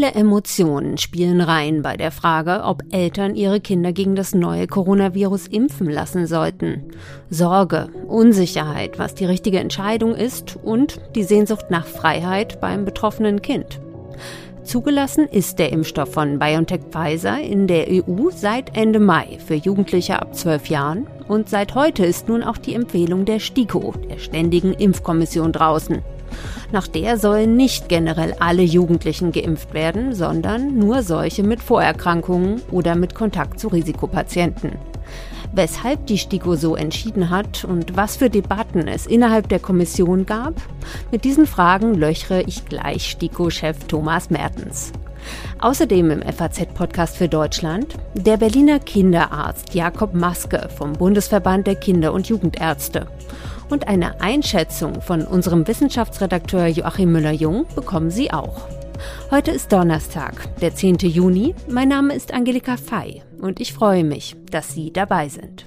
Viele Emotionen spielen rein bei der Frage, ob Eltern ihre Kinder gegen das neue Coronavirus impfen lassen sollten. Sorge, Unsicherheit, was die richtige Entscheidung ist und die Sehnsucht nach Freiheit beim betroffenen Kind. Zugelassen ist der Impfstoff von BioNTech Pfizer in der EU seit Ende Mai für Jugendliche ab 12 Jahren und seit heute ist nun auch die Empfehlung der STIKO, der Ständigen Impfkommission, draußen. Nach der sollen nicht generell alle Jugendlichen geimpft werden, sondern nur solche mit Vorerkrankungen oder mit Kontakt zu Risikopatienten. Weshalb die STIKO so entschieden hat und was für Debatten es innerhalb der Kommission gab, mit diesen Fragen löchere ich gleich STIKO-Chef Thomas Mertens. Außerdem im FAZ-Podcast für Deutschland der Berliner Kinderarzt Jakob Maske vom Bundesverband der Kinder- und Jugendärzte und eine Einschätzung von unserem Wissenschaftsredakteur Joachim Müller-Jung bekommen Sie auch. Heute ist Donnerstag, der 10. Juni. Mein Name ist Angelika Fei und ich freue mich, dass Sie dabei sind.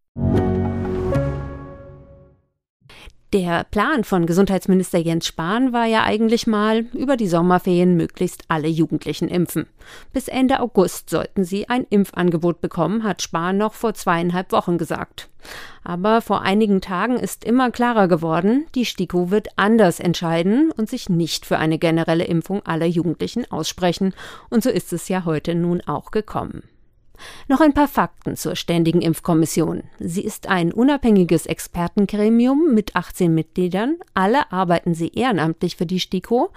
Der Plan von Gesundheitsminister Jens Spahn war ja eigentlich mal, über die Sommerferien möglichst alle Jugendlichen impfen. Bis Ende August sollten sie ein Impfangebot bekommen, hat Spahn noch vor zweieinhalb Wochen gesagt. Aber vor einigen Tagen ist immer klarer geworden, die STIKO wird anders entscheiden und sich nicht für eine generelle Impfung aller Jugendlichen aussprechen. Und so ist es ja heute nun auch gekommen. Noch ein paar Fakten zur Ständigen Impfkommission. Sie ist ein unabhängiges Expertengremium mit 18 Mitgliedern. Alle arbeiten sie ehrenamtlich für die STIKO.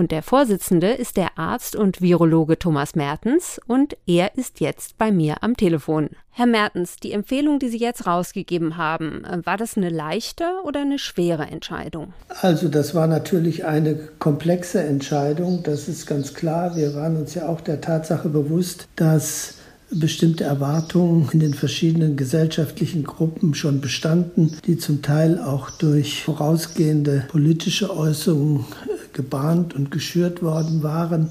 Und der Vorsitzende ist der Arzt und Virologe Thomas Mertens und er ist jetzt bei mir am Telefon. Herr Mertens, die Empfehlung, die Sie jetzt rausgegeben haben, war das eine leichte oder eine schwere Entscheidung? Also das war natürlich eine komplexe Entscheidung, das ist ganz klar. Wir waren uns ja auch der Tatsache bewusst, dass bestimmte Erwartungen in den verschiedenen gesellschaftlichen Gruppen schon bestanden, die zum Teil auch durch vorausgehende politische Äußerungen äh, gebahnt und geschürt worden waren.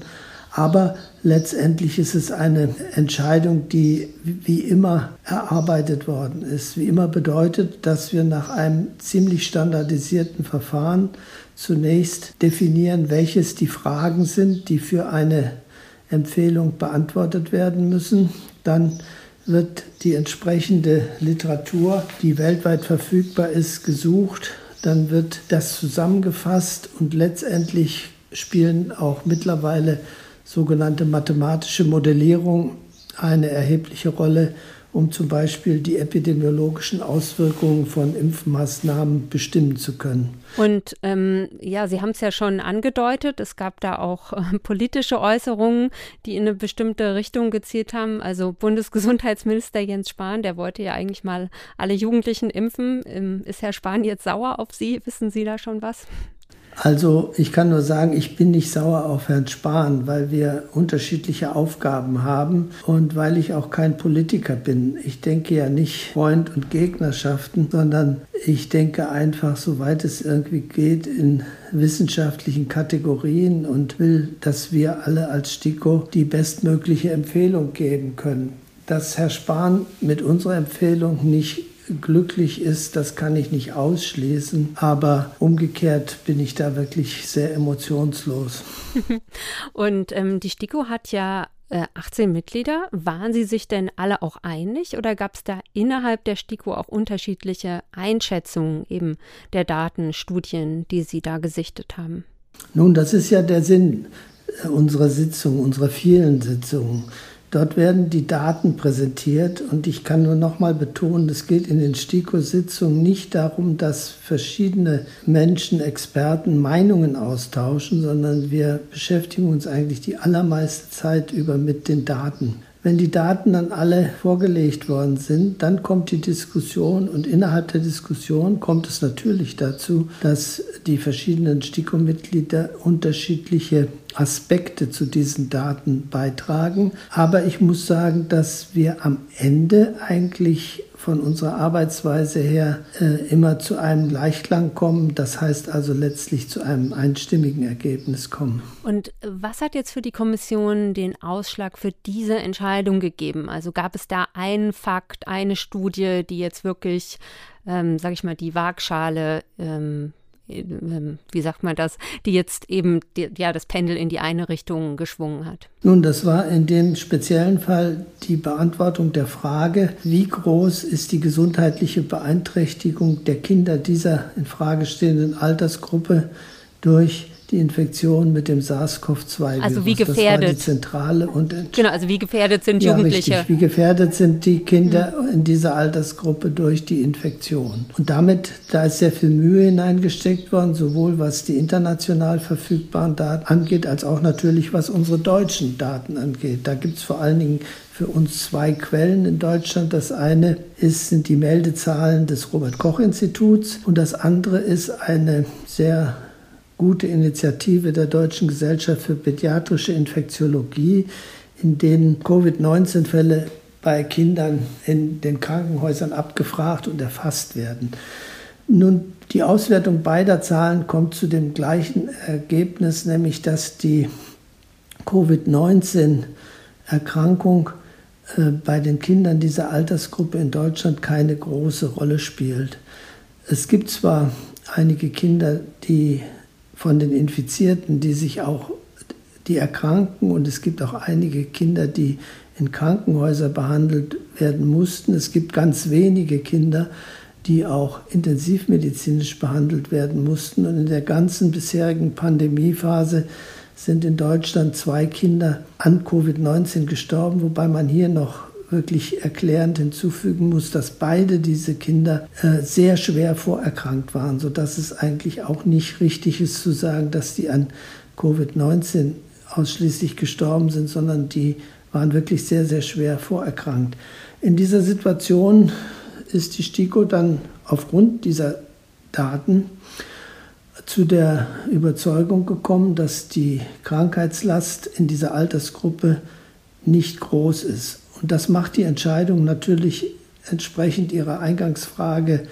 Aber letztendlich ist es eine Entscheidung, die wie immer erarbeitet worden ist. Wie immer bedeutet, dass wir nach einem ziemlich standardisierten Verfahren zunächst definieren, welches die Fragen sind, die für eine Empfehlung beantwortet werden müssen. Dann wird die entsprechende Literatur, die weltweit verfügbar ist, gesucht. Dann wird das zusammengefasst und letztendlich spielen auch mittlerweile sogenannte mathematische Modellierung eine erhebliche Rolle, um zum Beispiel die epidemiologischen Auswirkungen von Impfmaßnahmen bestimmen zu können. Und ähm, ja, Sie haben es ja schon angedeutet, es gab da auch äh, politische Äußerungen, die in eine bestimmte Richtung gezielt haben. Also Bundesgesundheitsminister Jens Spahn, der wollte ja eigentlich mal alle Jugendlichen impfen. Ähm, ist Herr Spahn jetzt sauer auf Sie? Wissen Sie da schon was? Also ich kann nur sagen, ich bin nicht sauer auf Herrn Spahn, weil wir unterschiedliche Aufgaben haben und weil ich auch kein Politiker bin. Ich denke ja nicht Freund und Gegnerschaften, sondern ich denke einfach, soweit es irgendwie geht, in wissenschaftlichen Kategorien und will, dass wir alle als STIKO die bestmögliche Empfehlung geben können. Dass Herr Spahn mit unserer Empfehlung nicht glücklich ist, das kann ich nicht ausschließen. Aber umgekehrt bin ich da wirklich sehr emotionslos. Und ähm, die STIKO hat ja 18 äh, Mitglieder. Waren Sie sich denn alle auch einig oder gab es da innerhalb der STIKO auch unterschiedliche Einschätzungen eben der Daten, Studien, die Sie da gesichtet haben? Nun, das ist ja der Sinn unserer Sitzung, unserer vielen Sitzungen. Dort werden die Daten präsentiert und ich kann nur noch mal betonen, es geht in den STIKO-Sitzungen nicht darum, dass verschiedene Menschen, Experten Meinungen austauschen, sondern wir beschäftigen uns eigentlich die allermeiste Zeit über mit den Daten. Wenn die Daten dann alle vorgelegt worden sind, dann kommt die Diskussion und innerhalb der Diskussion kommt es natürlich dazu, dass die verschiedenen STIKO-Mitglieder unterschiedliche Aspekte zu diesen Daten beitragen. Aber ich muss sagen, dass wir am Ende eigentlich von unserer Arbeitsweise her äh, immer zu einem Gleichklang kommen. Das heißt also letztlich zu einem einstimmigen Ergebnis kommen. Und was hat jetzt für die Kommission den Ausschlag für diese Entscheidung gegeben? Also gab es da einen Fakt, eine Studie, die jetzt wirklich, ähm, sage ich mal, die Waagschale ähm, wie sagt man das, die jetzt eben die, ja, das Pendel in die eine Richtung geschwungen hat? Nun, das war in dem speziellen Fall die Beantwortung der Frage, wie groß ist die gesundheitliche Beeinträchtigung der Kinder dieser in Frage stehenden Altersgruppe durch die Infektion mit dem SARS-CoV-2-Virus. Also wie gefährdet? Das war die zentrale und genau, also wie gefährdet sind ja, Jugendliche? Richtig. Wie gefährdet sind die Kinder mhm. in dieser Altersgruppe durch die Infektion? Und damit, da ist sehr viel Mühe hineingesteckt worden, sowohl was die international verfügbaren Daten angeht, als auch natürlich was unsere deutschen Daten angeht. Da gibt es vor allen Dingen für uns zwei Quellen in Deutschland. Das eine ist, sind die Meldezahlen des Robert Koch Instituts und das andere ist eine sehr gute Initiative der Deutschen Gesellschaft für Pädiatrische Infektiologie, in denen Covid-19-Fälle bei Kindern in den Krankenhäusern abgefragt und erfasst werden. Nun, die Auswertung beider Zahlen kommt zu dem gleichen Ergebnis, nämlich dass die Covid-19-Erkrankung äh, bei den Kindern dieser Altersgruppe in Deutschland keine große Rolle spielt. Es gibt zwar einige Kinder, die von den Infizierten, die sich auch, die erkranken und es gibt auch einige Kinder, die in Krankenhäusern behandelt werden mussten. Es gibt ganz wenige Kinder, die auch intensivmedizinisch behandelt werden mussten. Und in der ganzen bisherigen Pandemiephase sind in Deutschland zwei Kinder an Covid-19 gestorben, wobei man hier noch wirklich erklärend hinzufügen muss, dass beide diese Kinder äh, sehr schwer vorerkrankt waren, sodass es eigentlich auch nicht richtig ist zu sagen, dass die an Covid-19 ausschließlich gestorben sind, sondern die waren wirklich sehr, sehr schwer vorerkrankt. In dieser Situation ist die STIKO dann aufgrund dieser Daten zu der Überzeugung gekommen, dass die Krankheitslast in dieser Altersgruppe nicht groß ist. Und das macht die Entscheidung natürlich entsprechend Ihrer Eingangsfrage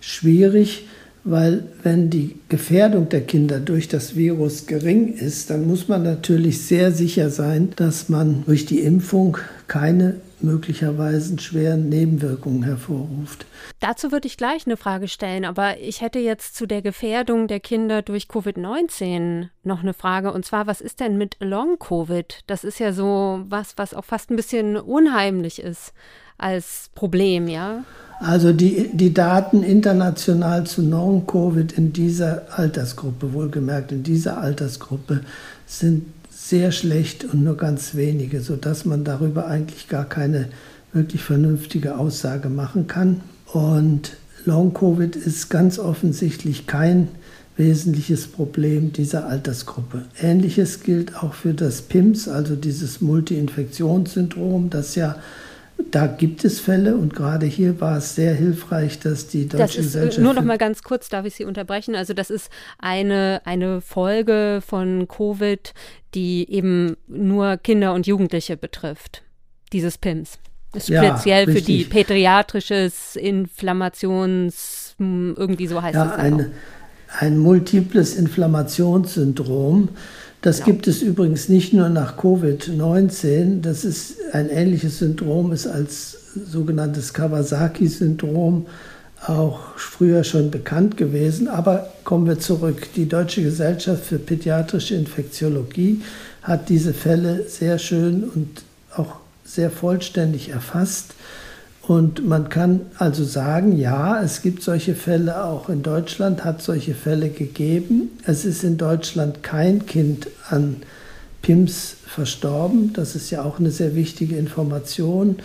schwierig, weil wenn die Gefährdung der Kinder durch das Virus gering ist, dann muss man natürlich sehr sicher sein, dass man durch die Impfung keine möglicherweise schweren Nebenwirkungen hervorruft. Dazu würde ich gleich eine Frage stellen, aber ich hätte jetzt zu der Gefährdung der Kinder durch Covid-19 noch eine Frage. Und zwar, was ist denn mit Long-Covid? Das ist ja so was, was auch fast ein bisschen unheimlich ist als Problem, ja? Also die, die Daten international zu Long-Covid in dieser Altersgruppe, wohlgemerkt in dieser Altersgruppe, sind sehr schlecht und nur ganz wenige, sodass man darüber eigentlich gar keine wirklich vernünftige Aussage machen kann. Und Long-Covid ist ganz offensichtlich kein wesentliches Problem dieser Altersgruppe. Ähnliches gilt auch für das PIMS, also dieses Multi-Infektionssyndrom, das ja da gibt es Fälle und gerade hier war es sehr hilfreich, dass die Deutsche das ist, Gesellschaft. Nur noch mal ganz kurz, darf ich Sie unterbrechen? Also das ist eine, eine Folge von Covid, die eben nur Kinder und Jugendliche betrifft. Dieses PIMS. Ist ja, speziell richtig. für die pädiatrisches Inflammations, hm, irgendwie so heißt ja, es. Ein, ein multiples Inflammationssyndrom. Das ja. gibt es übrigens nicht nur nach Covid-19. Das ist ein ähnliches Syndrom, ist als sogenanntes Kawasaki-Syndrom auch früher schon bekannt gewesen. Aber kommen wir zurück. Die Deutsche Gesellschaft für Pädiatrische Infektiologie hat diese Fälle sehr schön und auch sehr vollständig erfasst. Und man kann also sagen, ja, es gibt solche Fälle auch in Deutschland, hat solche Fälle gegeben. Es ist in Deutschland kein Kind an PIMS verstorben. Das ist ja auch eine sehr wichtige Information.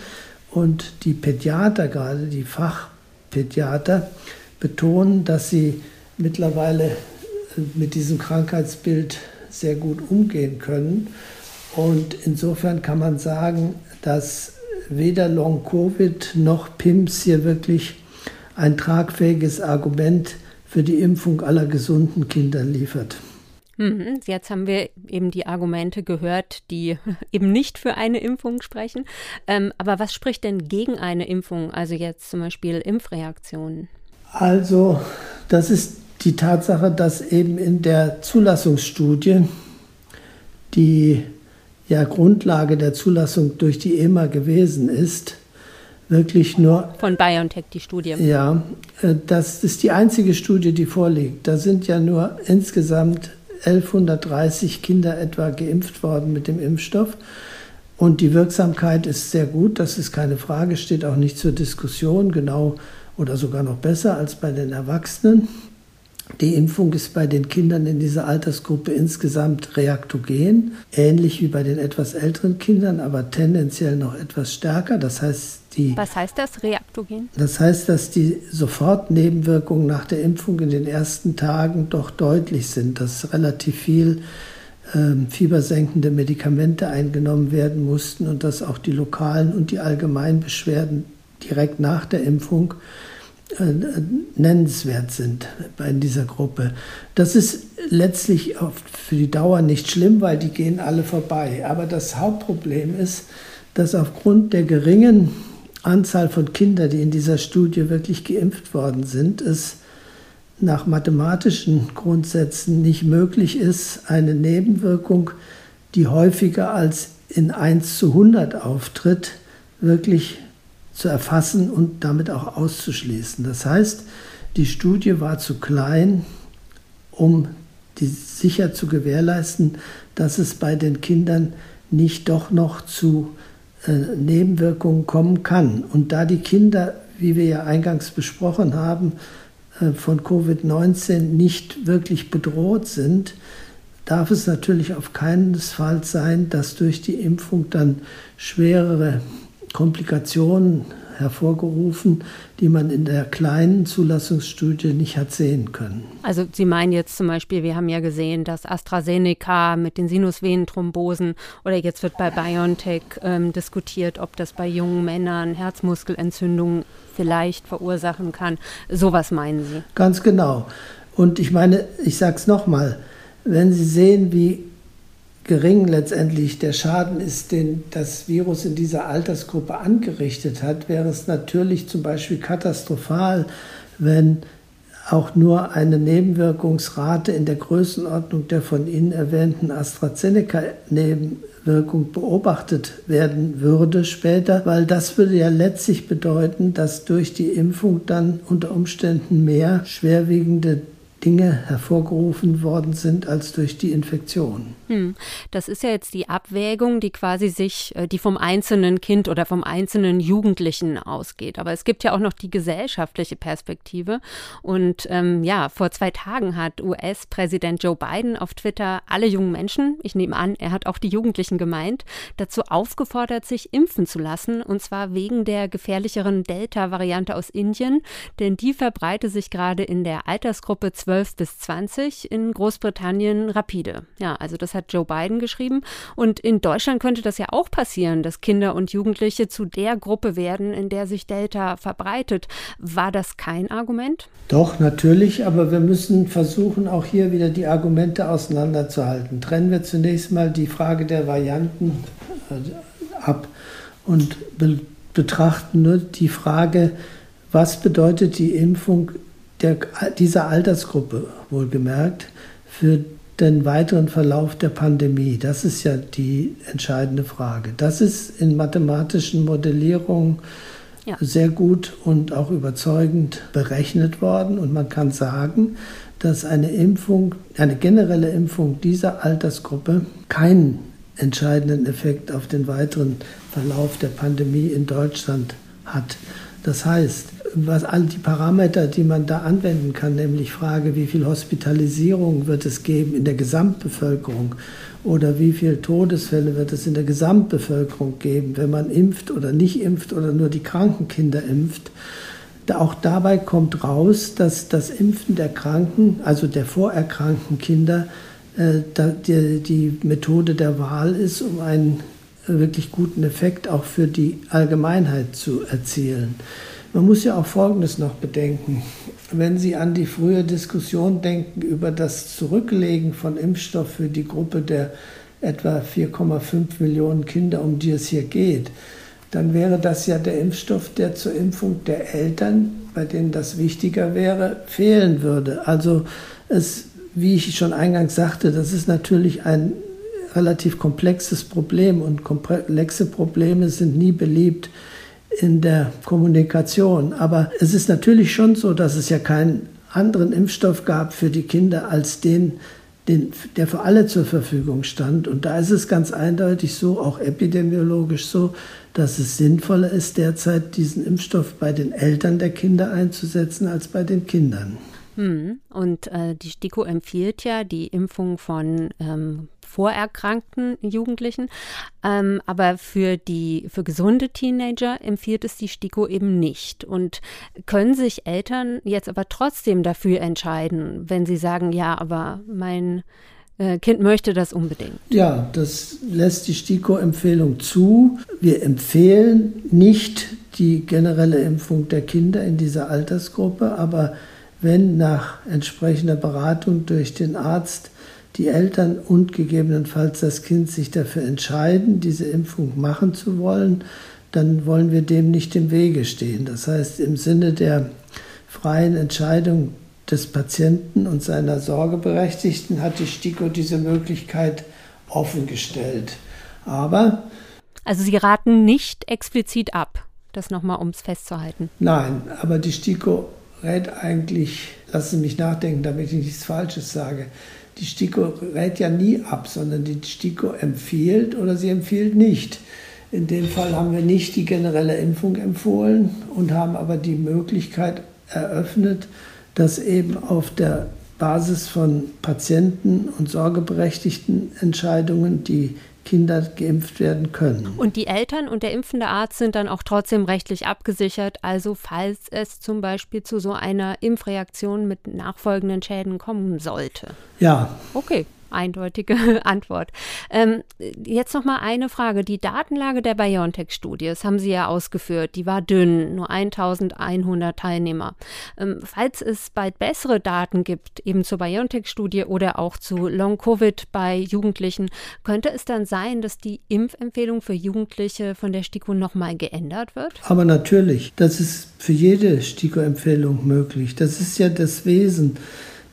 Und die Pädiater, gerade die Fachpädiater, betonen, dass sie mittlerweile mit diesem Krankheitsbild sehr gut umgehen können. Und insofern kann man sagen, dass weder Long-Covid noch PIMS hier wirklich ein tragfähiges Argument für die Impfung aller gesunden Kinder liefert. Mhm, jetzt haben wir eben die Argumente gehört, die eben nicht für eine Impfung sprechen. Ähm, aber was spricht denn gegen eine Impfung? Also jetzt zum Beispiel Impfreaktionen? Also, das ist die Tatsache, dass eben in der Zulassungsstudie, die ja Grundlage der Zulassung durch die EMA gewesen ist, wirklich nur. Von BioNTech die Studie. Ja, äh, das ist die einzige Studie, die vorliegt. Da sind ja nur insgesamt 1130 Kinder etwa geimpft worden mit dem Impfstoff. Und die Wirksamkeit ist sehr gut, das ist keine Frage, steht auch nicht zur Diskussion, genau oder sogar noch besser als bei den Erwachsenen. Die Impfung ist bei den Kindern in dieser Altersgruppe insgesamt reaktogen, ähnlich wie bei den etwas älteren Kindern, aber tendenziell noch etwas stärker. Das heißt, die. Was heißt das, reaktogen? Das heißt, dass die Sofortnebenwirkungen nach der Impfung in den ersten Tagen doch deutlich sind, dass relativ viel ähm, fiebersenkende Medikamente eingenommen werden mussten und dass auch die lokalen und die allgemeinen Beschwerden direkt nach der Impfung nennenswert sind in dieser Gruppe. Das ist letztlich für die Dauer nicht schlimm, weil die gehen alle vorbei. Aber das Hauptproblem ist, dass aufgrund der geringen Anzahl von Kindern, die in dieser Studie wirklich geimpft worden sind, es nach mathematischen Grundsätzen nicht möglich ist, eine Nebenwirkung, die häufiger als in 1 zu 100 auftritt, wirklich zu erfassen und damit auch auszuschließen. Das heißt, die Studie war zu klein, um die sicher zu gewährleisten, dass es bei den Kindern nicht doch noch zu äh, Nebenwirkungen kommen kann. Und da die Kinder, wie wir ja eingangs besprochen haben, äh, von Covid-19 nicht wirklich bedroht sind, darf es natürlich auf keinen Fall sein, dass durch die Impfung dann schwerere Komplikationen hervorgerufen, die man in der kleinen Zulassungsstudie nicht hat sehen können. Also Sie meinen jetzt zum Beispiel, wir haben ja gesehen, dass AstraZeneca mit den Sinusvenenthrombosen oder jetzt wird bei BioNTech ähm, diskutiert, ob das bei jungen Männern Herzmuskelentzündungen vielleicht verursachen kann. Sowas meinen Sie? Ganz genau. Und ich meine, ich sage es nochmal, wenn Sie sehen, wie gering letztendlich der Schaden ist, den das Virus in dieser Altersgruppe angerichtet hat, wäre es natürlich zum Beispiel katastrophal, wenn auch nur eine Nebenwirkungsrate in der Größenordnung der von Ihnen erwähnten AstraZeneca-Nebenwirkung beobachtet werden würde später, weil das würde ja letztlich bedeuten, dass durch die Impfung dann unter Umständen mehr schwerwiegende Dinge hervorgerufen worden sind als durch die Infektion. Hm. Das ist ja jetzt die Abwägung, die quasi sich, äh, die vom einzelnen Kind oder vom einzelnen Jugendlichen ausgeht. Aber es gibt ja auch noch die gesellschaftliche Perspektive. Und ähm, ja, vor zwei Tagen hat US-Präsident Joe Biden auf Twitter alle jungen Menschen, ich nehme an, er hat auch die Jugendlichen gemeint, dazu aufgefordert, sich impfen zu lassen. Und zwar wegen der gefährlicheren Delta-Variante aus Indien, denn die verbreite sich gerade in der Altersgruppe 12 12 bis 20, in Großbritannien rapide. Ja, also das hat Joe Biden geschrieben. Und in Deutschland könnte das ja auch passieren, dass Kinder und Jugendliche zu der Gruppe werden, in der sich Delta verbreitet. War das kein Argument? Doch, natürlich, aber wir müssen versuchen, auch hier wieder die Argumente auseinanderzuhalten. Trennen wir zunächst mal die Frage der Varianten äh, ab und be betrachten nur die Frage, was bedeutet die Impfung der, dieser Altersgruppe wohlgemerkt für den weiteren Verlauf der Pandemie. Das ist ja die entscheidende Frage. Das ist in mathematischen Modellierungen ja. sehr gut und auch überzeugend berechnet worden. Und man kann sagen, dass eine Impfung, eine generelle Impfung dieser Altersgruppe keinen entscheidenden Effekt auf den weiteren Verlauf der Pandemie in Deutschland hat. Das heißt, was all die Parameter, die man da anwenden kann, nämlich Frage, wie viel Hospitalisierung wird es geben in der Gesamtbevölkerung oder wie viele Todesfälle wird es in der Gesamtbevölkerung geben, wenn man impft oder nicht impft oder nur die kranken Kinder impft. Auch dabei kommt raus, dass das Impfen der Kranken, also der vorerkrankten Kinder, äh, die Methode der Wahl ist, um einen wirklich guten Effekt auch für die Allgemeinheit zu erzielen. Man muss ja auch Folgendes noch bedenken. Wenn Sie an die frühe Diskussion denken über das Zurücklegen von Impfstoff für die Gruppe der etwa 4,5 Millionen Kinder, um die es hier geht, dann wäre das ja der Impfstoff, der zur Impfung der Eltern, bei denen das wichtiger wäre, fehlen würde. Also es, wie ich schon eingangs sagte, das ist natürlich ein relativ komplexes Problem und komplexe Probleme sind nie beliebt in der Kommunikation. Aber es ist natürlich schon so, dass es ja keinen anderen Impfstoff gab für die Kinder als den, den, der für alle zur Verfügung stand. Und da ist es ganz eindeutig so, auch epidemiologisch so, dass es sinnvoller ist, derzeit diesen Impfstoff bei den Eltern der Kinder einzusetzen als bei den Kindern. Hm. Und äh, die STIKO empfiehlt ja die Impfung von ähm, vorerkrankten Jugendlichen. Ähm, aber für die für gesunde Teenager empfiehlt es die STIKO eben nicht. Und können sich Eltern jetzt aber trotzdem dafür entscheiden, wenn sie sagen, ja, aber mein äh, Kind möchte das unbedingt. Ja, das lässt die STIKO-Empfehlung zu. Wir empfehlen nicht die generelle Impfung der Kinder in dieser Altersgruppe, aber wenn nach entsprechender Beratung durch den Arzt die Eltern und gegebenenfalls das Kind sich dafür entscheiden, diese Impfung machen zu wollen, dann wollen wir dem nicht im Wege stehen. Das heißt, im Sinne der freien Entscheidung des Patienten und seiner Sorgeberechtigten hat die STIKO diese Möglichkeit offengestellt. Aber. Also Sie raten nicht explizit ab, das nochmal um es festzuhalten. Nein, aber die STIKO rät eigentlich, lassen Sie mich nachdenken, damit ich nichts Falsches sage die STIKO rät ja nie ab, sondern die STIKO empfiehlt oder sie empfiehlt nicht. In dem Fall haben wir nicht die generelle Impfung empfohlen und haben aber die Möglichkeit eröffnet, dass eben auf der Basis von Patienten und sorgeberechtigten Entscheidungen die Kinder geimpft werden können. Und die Eltern und der impfende Arzt sind dann auch trotzdem rechtlich abgesichert. Also falls es zum Beispiel zu so einer Impfreaktion mit nachfolgenden Schäden kommen sollte. Ja. Okay eindeutige Antwort. Ähm, jetzt noch mal eine Frage. Die Datenlage der BioNTech-Studie, das haben Sie ja ausgeführt, die war dünn, nur 1100 Teilnehmer. Ähm, falls es bald bessere Daten gibt, eben zur BioNTech-Studie oder auch zu Long-Covid bei Jugendlichen, könnte es dann sein, dass die Impfempfehlung für Jugendliche von der STIKO noch mal geändert wird? Aber natürlich, das ist für jede STIKO-Empfehlung möglich. Das ist ja das Wesen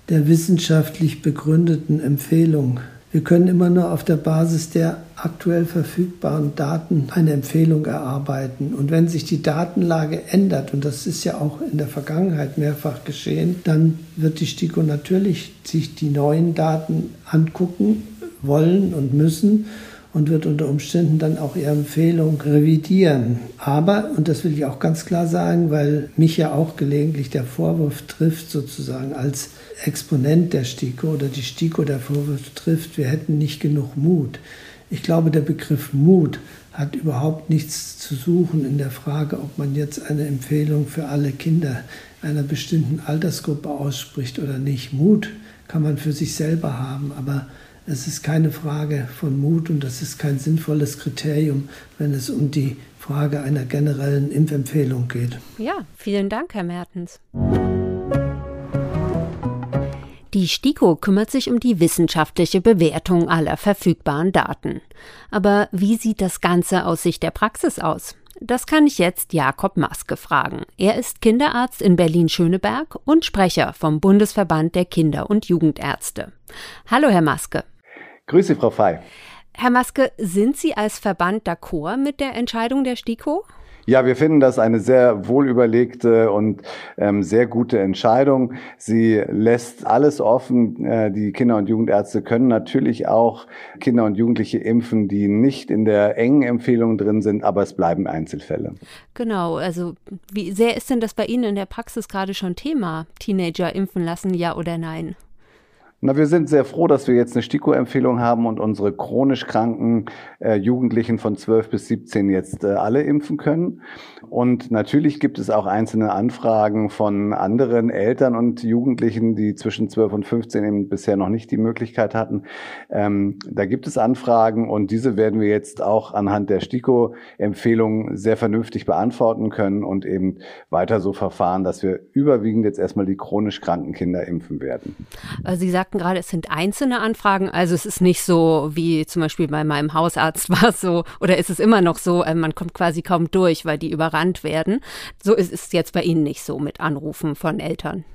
der wissenschaftlich begründeten Empfehlung. Wir können immer nur auf der Basis der aktuell verfügbaren Daten eine Empfehlung erarbeiten. Und wenn sich die Datenlage ändert, und das ist ja auch in der Vergangenheit mehrfach geschehen, dann wird die STIKO natürlich sich die neuen Daten angucken wollen und müssen und wird unter Umständen dann auch ihre Empfehlung revidieren. Aber, und das will ich auch ganz klar sagen, weil mich ja auch gelegentlich der Vorwurf trifft, sozusagen als Exponent der STIKO oder die STIKO der Vorwurf trifft, wir hätten nicht genug Mut. Ich glaube, der Begriff Mut hat überhaupt nichts zu suchen in der Frage, ob man jetzt eine Empfehlung für alle Kinder einer bestimmten Altersgruppe ausspricht oder nicht. Mut kann man für sich selber haben, aber es ist keine Frage von Mut und das ist kein sinnvolles Kriterium, wenn es um die Frage einer generellen Impfempfehlung geht. Ja, vielen Dank, Herr Mertens. Die STIKO kümmert sich um die wissenschaftliche Bewertung aller verfügbaren Daten. Aber wie sieht das Ganze aus Sicht der Praxis aus? Das kann ich jetzt Jakob Maske fragen. Er ist Kinderarzt in Berlin-Schöneberg und Sprecher vom Bundesverband der Kinder- und Jugendärzte. Hallo, Herr Maske. Grüße, Frau Fey. Herr Maske, sind Sie als Verband d'accord mit der Entscheidung der STIKO? Ja, wir finden das eine sehr wohlüberlegte und ähm, sehr gute Entscheidung. Sie lässt alles offen. Äh, die Kinder- und Jugendärzte können natürlich auch Kinder und Jugendliche impfen, die nicht in der engen Empfehlung drin sind, aber es bleiben Einzelfälle. Genau, also wie sehr ist denn das bei Ihnen in der Praxis gerade schon Thema? Teenager impfen lassen, ja oder nein? Na, wir sind sehr froh, dass wir jetzt eine STIKO-Empfehlung haben und unsere chronisch kranken äh, Jugendlichen von 12 bis 17 jetzt äh, alle impfen können. Und natürlich gibt es auch einzelne Anfragen von anderen Eltern und Jugendlichen, die zwischen 12 und 15 eben bisher noch nicht die Möglichkeit hatten. Ähm, da gibt es Anfragen und diese werden wir jetzt auch anhand der STIKO-Empfehlung sehr vernünftig beantworten können und eben weiter so verfahren, dass wir überwiegend jetzt erstmal die chronisch kranken Kinder impfen werden. Sie sagten gerade, es sind einzelne Anfragen, also es ist nicht so wie zum Beispiel bei meinem Hausarzt war es so, oder ist es immer noch so, äh, man kommt quasi kaum durch, weil die überrannt werden. So ist es jetzt bei Ihnen nicht so mit Anrufen von Eltern.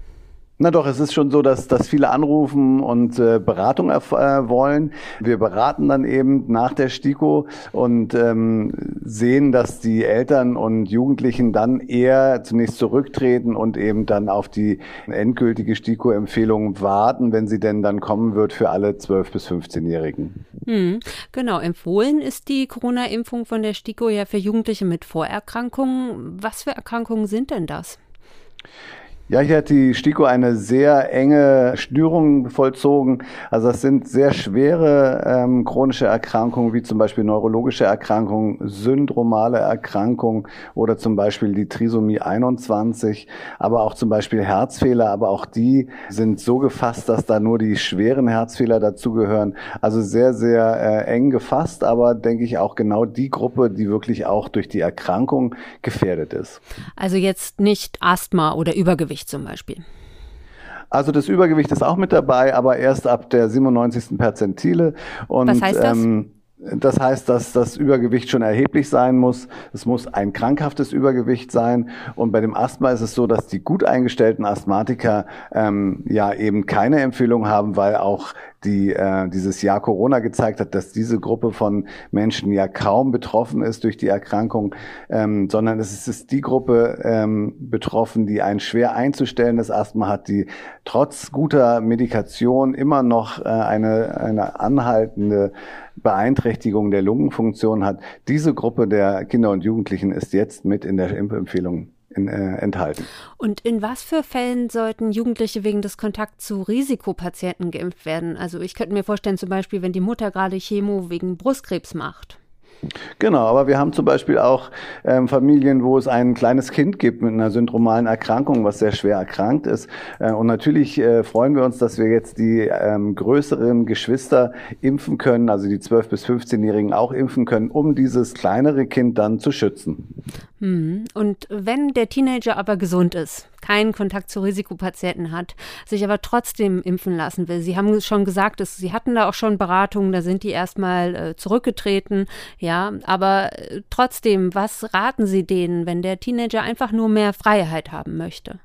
Na doch, es ist schon so, dass, dass viele anrufen und äh, Beratung äh, wollen. Wir beraten dann eben nach der STIKO und ähm, sehen, dass die Eltern und Jugendlichen dann eher zunächst zurücktreten und eben dann auf die endgültige STIKO-Empfehlung warten, wenn sie denn dann kommen wird für alle 12- bis 15-Jährigen. Hm, genau, empfohlen ist die Corona-Impfung von der STIKO ja für Jugendliche mit Vorerkrankungen. Was für Erkrankungen sind denn das? Ja, hier hat die STIKO eine sehr enge Störung vollzogen. Also das sind sehr schwere ähm, chronische Erkrankungen, wie zum Beispiel neurologische Erkrankungen, syndromale Erkrankungen oder zum Beispiel die Trisomie 21, aber auch zum Beispiel Herzfehler. Aber auch die sind so gefasst, dass da nur die schweren Herzfehler dazugehören. Also sehr, sehr äh, eng gefasst, aber denke ich auch genau die Gruppe, die wirklich auch durch die Erkrankung gefährdet ist. Also jetzt nicht Asthma oder Übergewicht Übergewicht zum Beispiel? Also das Übergewicht ist auch mit dabei, aber erst ab der 97. Perzentile. Und, Was heißt das? Ähm, das heißt, dass das Übergewicht schon erheblich sein muss. Es muss ein krankhaftes Übergewicht sein. Und bei dem Asthma ist es so, dass die gut eingestellten Asthmatiker ähm, ja eben keine Empfehlung haben, weil auch die äh, dieses Jahr Corona gezeigt hat, dass diese Gruppe von Menschen ja kaum betroffen ist durch die Erkrankung, ähm, sondern es ist, ist die Gruppe ähm, betroffen, die ein schwer einzustellendes Asthma hat, die trotz guter Medikation immer noch äh, eine, eine anhaltende Beeinträchtigung der Lungenfunktion hat. Diese Gruppe der Kinder und Jugendlichen ist jetzt mit in der Impfempfehlung in, äh, enthalten. Und in was für Fällen sollten Jugendliche wegen des Kontakts zu Risikopatienten geimpft werden? Also ich könnte mir vorstellen, zum Beispiel, wenn die Mutter gerade Chemo wegen Brustkrebs macht. Genau, aber wir haben zum Beispiel auch ähm, Familien, wo es ein kleines Kind gibt mit einer syndromalen Erkrankung, was sehr schwer erkrankt ist. Äh, und natürlich äh, freuen wir uns, dass wir jetzt die ähm, größeren Geschwister impfen können, also die 12- bis 15-Jährigen auch impfen können, um dieses kleinere Kind dann zu schützen. Hm. Und wenn der Teenager aber gesund ist, keinen Kontakt zu Risikopatienten hat, sich aber trotzdem impfen lassen will. Sie haben schon gesagt, dass Sie hatten da auch schon Beratungen, da sind die erstmal äh, zurückgetreten, ja, aber äh, trotzdem, was raten Sie denen, wenn der Teenager einfach nur mehr Freiheit haben möchte?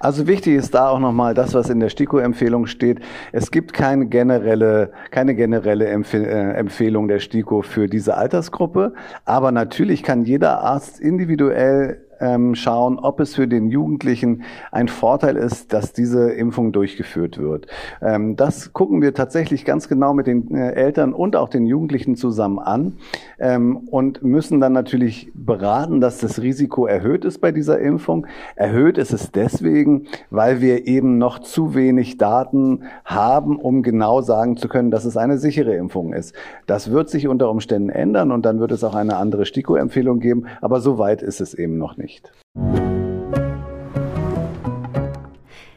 Also wichtig ist da auch nochmal das, was in der STIKO-Empfehlung steht. Es gibt keine generelle, keine generelle äh, Empfehlung der STIKO für diese Altersgruppe. Aber natürlich kann jeder Arzt individuell ähm, schauen, ob es für den Jugendlichen ein Vorteil ist, dass diese Impfung durchgeführt wird. Ähm, das gucken wir tatsächlich ganz genau mit den äh, Eltern und auch den Jugendlichen zusammen an ähm, und müssen dann natürlich beraten, dass das Risiko erhöht ist bei dieser Impfung. Erhöht ist es deswegen, weil wir eben noch zu wenig Daten haben, um genau sagen zu können, dass es eine sichere Impfung ist. Das wird sich unter Umständen ändern und dann wird es auch eine andere STIKO-Empfehlung geben, aber so weit ist es eben noch nicht nicht.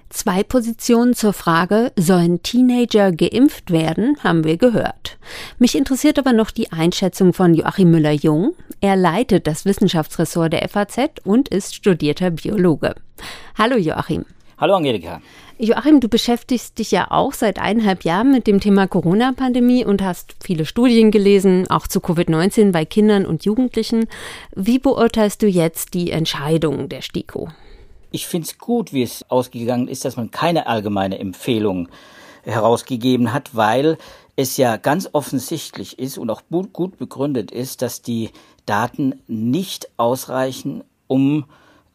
Zwei Positionen zur Frage, sollen Teenager geimpft werden, haben wir gehört. Mich interessiert aber noch die Einschätzung von Joachim Müller-Jung. Er leitet das Wissenschaftsressort der FAZ und ist studierter Biologe. Hallo Joachim. Hallo Angelika. Joachim, du beschäftigst dich ja auch seit eineinhalb Jahren mit dem Thema Corona-Pandemie und hast viele Studien gelesen, auch zu Covid-19 bei Kindern und Jugendlichen. Wie beurteilst du jetzt die Entscheidung der STIKO? Ich finde es gut, wie es ausgegangen ist, dass man keine allgemeine Empfehlung herausgegeben hat, weil es ja ganz offensichtlich ist und auch gut begründet ist, dass die Daten nicht ausreichen, um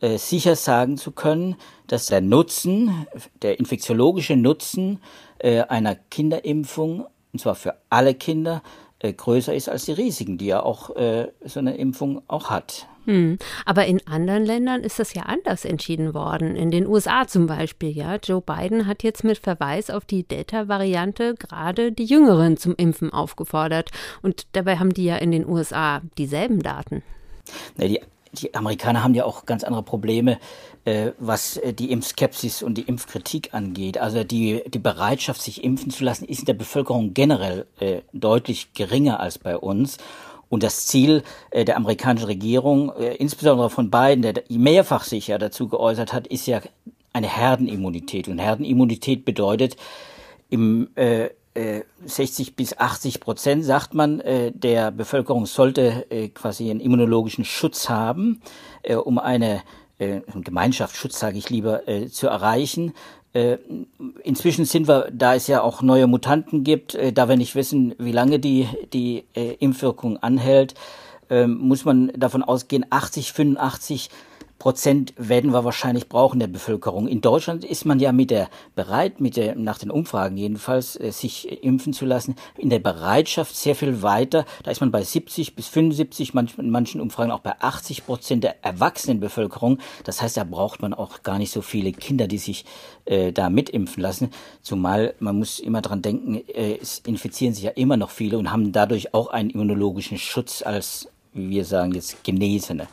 äh, sicher sagen zu können, dass der Nutzen, der infektiologische Nutzen äh, einer Kinderimpfung, und zwar für alle Kinder, äh, größer ist als die Risiken, die ja auch äh, so eine Impfung auch hat. Hm. Aber in anderen Ländern ist das ja anders entschieden worden. In den USA zum Beispiel, ja. Joe Biden hat jetzt mit Verweis auf die Delta-Variante gerade die Jüngeren zum Impfen aufgefordert. Und dabei haben die ja in den USA dieselben Daten. Nee, die, die Amerikaner haben ja auch ganz andere Probleme, äh, was äh, die Impfskepsis und die Impfkritik angeht. Also die, die Bereitschaft, sich impfen zu lassen, ist in der Bevölkerung generell äh, deutlich geringer als bei uns. Und das Ziel äh, der amerikanischen Regierung, äh, insbesondere von Biden, der mehrfach sich ja dazu geäußert hat, ist ja eine Herdenimmunität. Und Herdenimmunität bedeutet, im äh, 60 bis 80 Prozent, sagt man, der Bevölkerung sollte quasi einen immunologischen Schutz haben, um eine Gemeinschaftsschutz, sage ich lieber, zu erreichen. Äh, inzwischen sind wir, da es ja auch neue Mutanten gibt, äh, da wir nicht wissen, wie lange die, die äh, Impfwirkung anhält, ähm, muss man davon ausgehen, 80, 85 Prozent werden wir wahrscheinlich brauchen der Bevölkerung. In Deutschland ist man ja mit der bereit, mit der, nach den Umfragen jedenfalls, äh, sich impfen zu lassen, in der Bereitschaft sehr viel weiter. Da ist man bei 70 bis 75, manch, in manchen Umfragen auch bei 80 Prozent der Erwachsenenbevölkerung. Das heißt, da braucht man auch gar nicht so viele Kinder, die sich äh, da mitimpfen lassen. Zumal man muss immer dran denken, äh, es infizieren sich ja immer noch viele und haben dadurch auch einen immunologischen Schutz als, wie wir sagen, jetzt Genesene.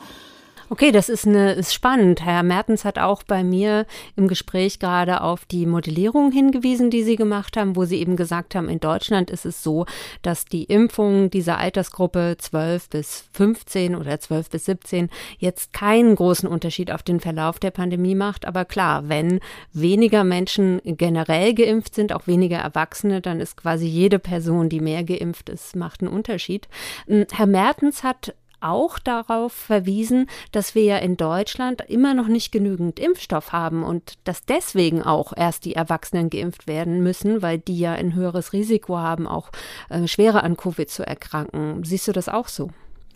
Okay, das ist, eine, ist spannend. Herr Mertens hat auch bei mir im Gespräch gerade auf die Modellierung hingewiesen, die Sie gemacht haben, wo Sie eben gesagt haben, in Deutschland ist es so, dass die Impfung dieser Altersgruppe 12 bis 15 oder 12 bis 17 jetzt keinen großen Unterschied auf den Verlauf der Pandemie macht. Aber klar, wenn weniger Menschen generell geimpft sind, auch weniger Erwachsene, dann ist quasi jede Person, die mehr geimpft ist, macht einen Unterschied. Hm, Herr Mertens hat auch darauf verwiesen, dass wir ja in Deutschland immer noch nicht genügend Impfstoff haben und dass deswegen auch erst die Erwachsenen geimpft werden müssen, weil die ja ein höheres Risiko haben, auch äh, schwerer an Covid zu erkranken. Siehst du das auch so?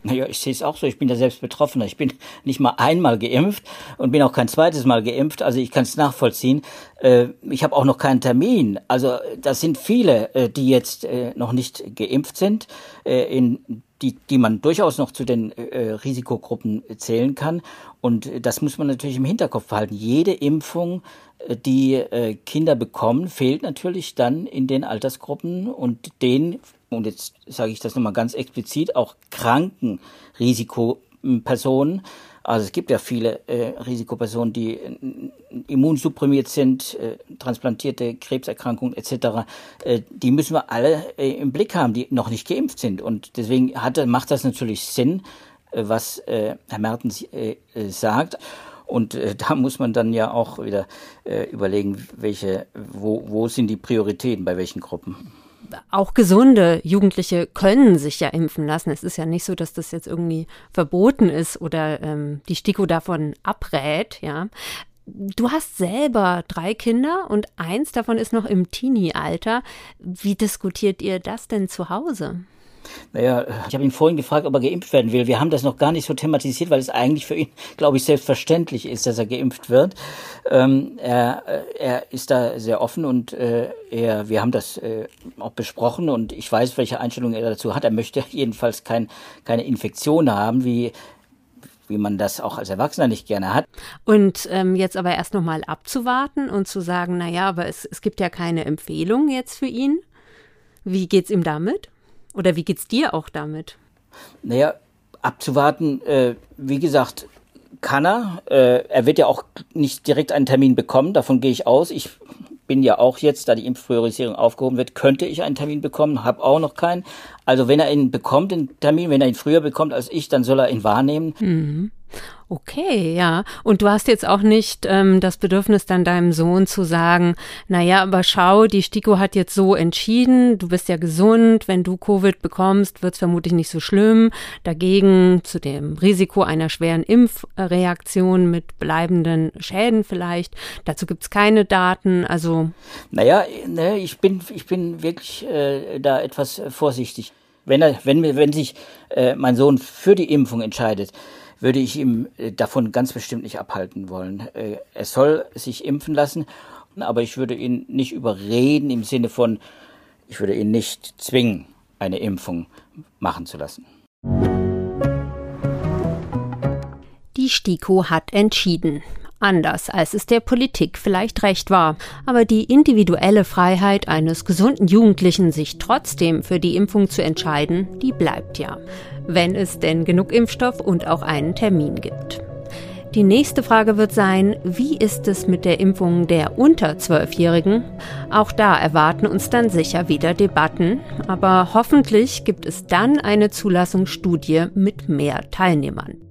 Naja, ich sehe es auch so. Ich bin ja selbst Betroffener. Ich bin nicht mal einmal geimpft und bin auch kein zweites Mal geimpft. Also ich kann es nachvollziehen. Äh, ich habe auch noch keinen Termin. Also das sind viele, äh, die jetzt äh, noch nicht geimpft sind. In die, die man durchaus noch zu den äh, Risikogruppen zählen kann. Und das muss man natürlich im Hinterkopf behalten. Jede Impfung, äh, die äh, Kinder bekommen, fehlt natürlich dann in den Altersgruppen und den, und jetzt sage ich das nochmal ganz explizit, auch kranken Risikopersonen, also es gibt ja viele äh, Risikopersonen, die äh, immunsupprimiert sind, äh, transplantierte Krebserkrankungen etc. Äh, die müssen wir alle äh, im Blick haben, die noch nicht geimpft sind. Und deswegen hat, macht das natürlich Sinn, äh, was äh, Herr Mertens äh, sagt. Und äh, da muss man dann ja auch wieder äh, überlegen, welche, wo, wo sind die Prioritäten bei welchen Gruppen auch gesunde Jugendliche können sich ja impfen lassen. Es ist ja nicht so, dass das jetzt irgendwie verboten ist oder ähm, die STIKO davon abrät, ja. Du hast selber drei Kinder und eins davon ist noch im Teenie-Alter. Wie diskutiert ihr das denn zu Hause? Naja, ich habe ihn vorhin gefragt, ob er geimpft werden will. Wir haben das noch gar nicht so thematisiert, weil es eigentlich für ihn, glaube ich, selbstverständlich ist, dass er geimpft wird. Ähm, er, er ist da sehr offen und äh, er, wir haben das äh, auch besprochen und ich weiß, welche Einstellung er dazu hat. Er möchte jedenfalls kein, keine Infektion haben, wie wie man das auch als Erwachsener nicht gerne hat. Und ähm, jetzt aber erst nochmal abzuwarten und zu sagen, naja, aber es, es gibt ja keine Empfehlung jetzt für ihn. Wie geht's ihm damit? Oder wie geht's dir auch damit? Naja, abzuwarten, äh, wie gesagt, kann er. Äh, er wird ja auch nicht direkt einen Termin bekommen, davon gehe ich aus. Ich bin ja auch jetzt, da die Impfpriorisierung aufgehoben wird, könnte ich einen Termin bekommen, habe auch noch keinen. Also wenn er ihn bekommt, den Termin, wenn er ihn früher bekommt als ich, dann soll er ihn wahrnehmen. Mhm. Okay, ja. Und du hast jetzt auch nicht ähm, das Bedürfnis, dann deinem Sohn zu sagen, naja, aber schau, die STIKO hat jetzt so entschieden, du bist ja gesund, wenn du Covid bekommst, wird es vermutlich nicht so schlimm. Dagegen zu dem Risiko einer schweren Impfreaktion mit bleibenden Schäden vielleicht. Dazu gibt es keine Daten. Also. Naja, ne, ich bin, ich bin wirklich äh, da etwas vorsichtig. Wenn er, wenn, wenn sich äh, mein Sohn für die Impfung entscheidet, würde ich ihm äh, davon ganz bestimmt nicht abhalten wollen. Äh, er soll sich impfen lassen, aber ich würde ihn nicht überreden im Sinne von, ich würde ihn nicht zwingen, eine Impfung machen zu lassen. Die STIKO hat entschieden. Anders, als es der Politik vielleicht recht war. Aber die individuelle Freiheit eines gesunden Jugendlichen, sich trotzdem für die Impfung zu entscheiden, die bleibt ja. Wenn es denn genug Impfstoff und auch einen Termin gibt. Die nächste Frage wird sein, wie ist es mit der Impfung der unter Zwölfjährigen? Auch da erwarten uns dann sicher wieder Debatten, aber hoffentlich gibt es dann eine Zulassungsstudie mit mehr Teilnehmern.